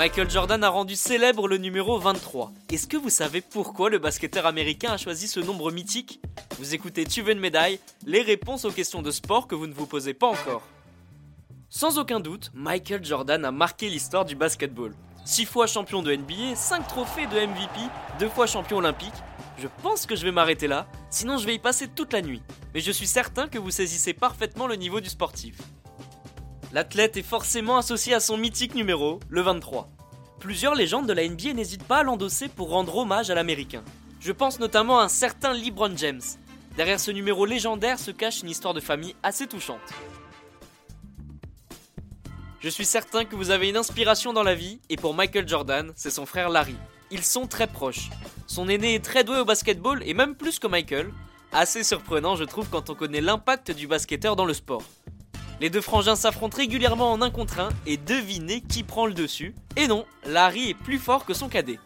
Michael Jordan a rendu célèbre le numéro 23. Est-ce que vous savez pourquoi le basketteur américain a choisi ce nombre mythique? Vous écoutez Tu veux une médaille? Les réponses aux questions de sport que vous ne vous posez pas encore. Sans aucun doute, Michael Jordan a marqué l'histoire du basketball. 6 fois champion de NBA, 5 trophées de MVP, 2 fois champion olympique. Je pense que je vais m'arrêter là, sinon je vais y passer toute la nuit. Mais je suis certain que vous saisissez parfaitement le niveau du sportif. L'athlète est forcément associé à son mythique numéro, le 23. Plusieurs légendes de la NBA n'hésitent pas à l'endosser pour rendre hommage à l'américain. Je pense notamment à un certain LeBron James. Derrière ce numéro légendaire se cache une histoire de famille assez touchante. Je suis certain que vous avez une inspiration dans la vie, et pour Michael Jordan, c'est son frère Larry. Ils sont très proches. Son aîné est très doué au basketball, et même plus que Michael. Assez surprenant, je trouve, quand on connaît l'impact du basketteur dans le sport. Les deux frangins s'affrontent régulièrement en un contre un et devinez qui prend le dessus. Et non, Larry est plus fort que son cadet.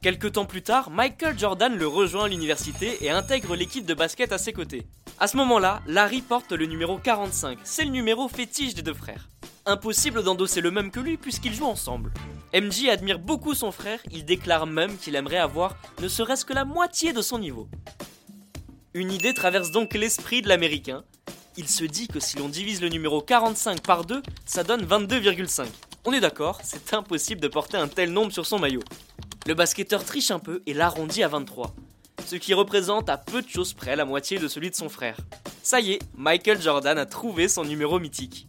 Quelques temps plus tard, Michael Jordan le rejoint à l'université et intègre l'équipe de basket à ses côtés. À ce moment-là, Larry porte le numéro 45, c'est le numéro fétiche des deux frères. Impossible d'endosser le même que lui puisqu'ils jouent ensemble. MJ admire beaucoup son frère, il déclare même qu'il aimerait avoir ne serait-ce que la moitié de son niveau. Une idée traverse donc l'esprit de l'américain, il se dit que si l'on divise le numéro 45 par 2, ça donne 22,5. On est d'accord, c'est impossible de porter un tel nombre sur son maillot. Le basketteur triche un peu et l'arrondit à 23, ce qui représente à peu de choses près la moitié de celui de son frère. Ça y est, Michael Jordan a trouvé son numéro mythique.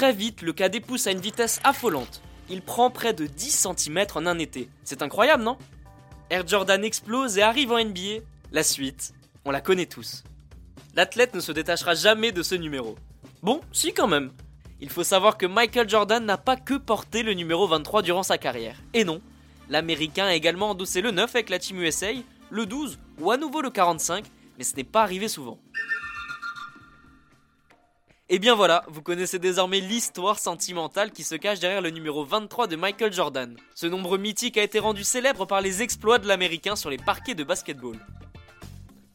Très vite, le cadet pousse à une vitesse affolante. Il prend près de 10 cm en un été. C'est incroyable, non? Air Jordan explose et arrive en NBA. La suite, on la connaît tous l'athlète ne se détachera jamais de ce numéro. Bon, si quand même. Il faut savoir que Michael Jordan n'a pas que porté le numéro 23 durant sa carrière. Et non, l'Américain a également endossé le 9 avec la Team USA, le 12 ou à nouveau le 45, mais ce n'est pas arrivé souvent. Et bien voilà, vous connaissez désormais l'histoire sentimentale qui se cache derrière le numéro 23 de Michael Jordan. Ce nombre mythique a été rendu célèbre par les exploits de l'Américain sur les parquets de basketball.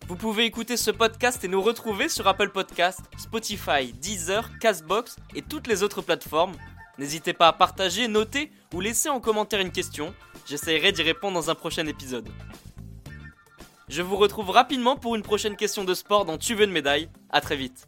Vous pouvez écouter ce podcast et nous retrouver sur Apple Podcast, Spotify, Deezer, Castbox et toutes les autres plateformes. N'hésitez pas à partager, noter ou laisser en commentaire une question. J'essaierai d'y répondre dans un prochain épisode. Je vous retrouve rapidement pour une prochaine question de sport dans Tu veux une médaille. A très vite.